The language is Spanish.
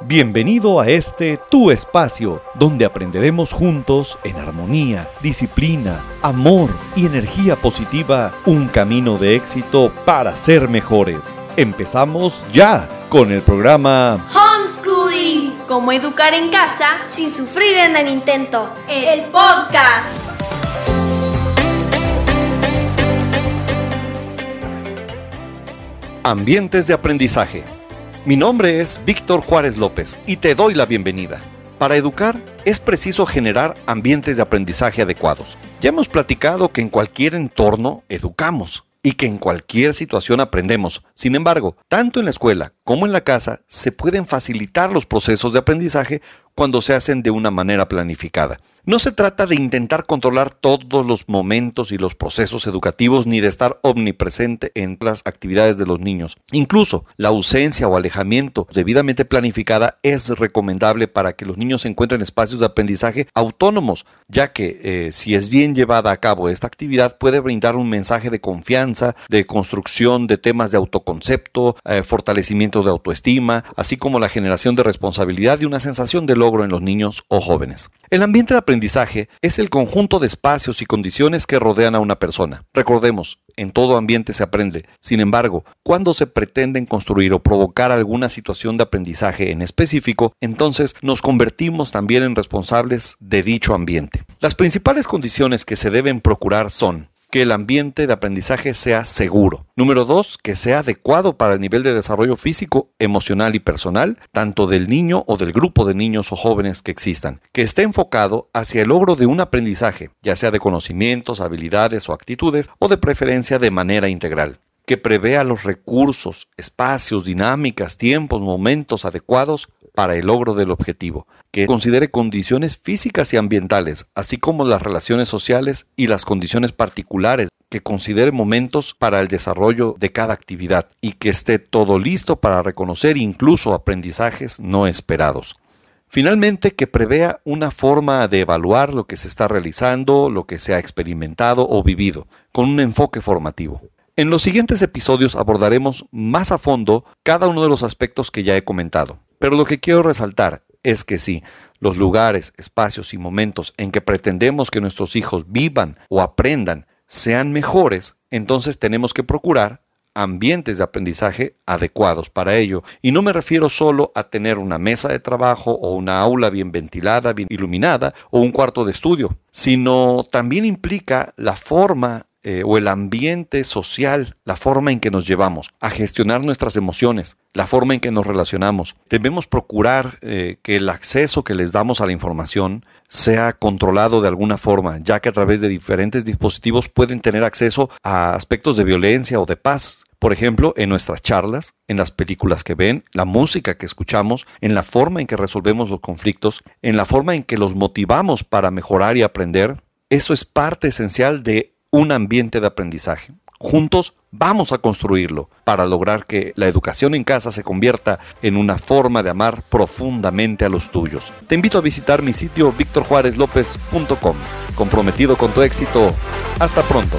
Bienvenido a este Tu Espacio, donde aprenderemos juntos en armonía, disciplina, amor y energía positiva un camino de éxito para ser mejores. Empezamos ya con el programa Homeschooling, cómo educar en casa sin sufrir en el intento. El podcast. Ambientes de aprendizaje. Mi nombre es Víctor Juárez López y te doy la bienvenida. Para educar es preciso generar ambientes de aprendizaje adecuados. Ya hemos platicado que en cualquier entorno educamos y que en cualquier situación aprendemos. Sin embargo, tanto en la escuela como en la casa se pueden facilitar los procesos de aprendizaje cuando se hacen de una manera planificada. No se trata de intentar controlar todos los momentos y los procesos educativos ni de estar omnipresente en las actividades de los niños. Incluso la ausencia o alejamiento debidamente planificada es recomendable para que los niños encuentren espacios de aprendizaje autónomos, ya que eh, si es bien llevada a cabo esta actividad puede brindar un mensaje de confianza, de construcción de temas de autoconcepto, eh, fortalecimiento de autoestima, así como la generación de responsabilidad y una sensación de logro en los niños o jóvenes. El ambiente de aprendizaje es el conjunto de espacios y condiciones que rodean a una persona. Recordemos, en todo ambiente se aprende. Sin embargo, cuando se pretenden construir o provocar alguna situación de aprendizaje en específico, entonces nos convertimos también en responsables de dicho ambiente. Las principales condiciones que se deben procurar son que el ambiente de aprendizaje sea seguro. Número dos, que sea adecuado para el nivel de desarrollo físico, emocional y personal, tanto del niño o del grupo de niños o jóvenes que existan. Que esté enfocado hacia el logro de un aprendizaje, ya sea de conocimientos, habilidades o actitudes, o de preferencia de manera integral que prevea los recursos, espacios, dinámicas, tiempos, momentos adecuados para el logro del objetivo, que considere condiciones físicas y ambientales, así como las relaciones sociales y las condiciones particulares, que considere momentos para el desarrollo de cada actividad y que esté todo listo para reconocer incluso aprendizajes no esperados. Finalmente, que prevea una forma de evaluar lo que se está realizando, lo que se ha experimentado o vivido, con un enfoque formativo. En los siguientes episodios abordaremos más a fondo cada uno de los aspectos que ya he comentado, pero lo que quiero resaltar es que sí, los lugares, espacios y momentos en que pretendemos que nuestros hijos vivan o aprendan sean mejores, entonces tenemos que procurar ambientes de aprendizaje adecuados para ello. Y no me refiero solo a tener una mesa de trabajo o una aula bien ventilada, bien iluminada o un cuarto de estudio, sino también implica la forma eh, o el ambiente social, la forma en que nos llevamos, a gestionar nuestras emociones, la forma en que nos relacionamos. Debemos procurar eh, que el acceso que les damos a la información sea controlado de alguna forma, ya que a través de diferentes dispositivos pueden tener acceso a aspectos de violencia o de paz. Por ejemplo, en nuestras charlas, en las películas que ven, la música que escuchamos, en la forma en que resolvemos los conflictos, en la forma en que los motivamos para mejorar y aprender. Eso es parte esencial de un ambiente de aprendizaje. Juntos vamos a construirlo para lograr que la educación en casa se convierta en una forma de amar profundamente a los tuyos. Te invito a visitar mi sitio victorjuarezlopez.com. Comprometido con tu éxito. Hasta pronto.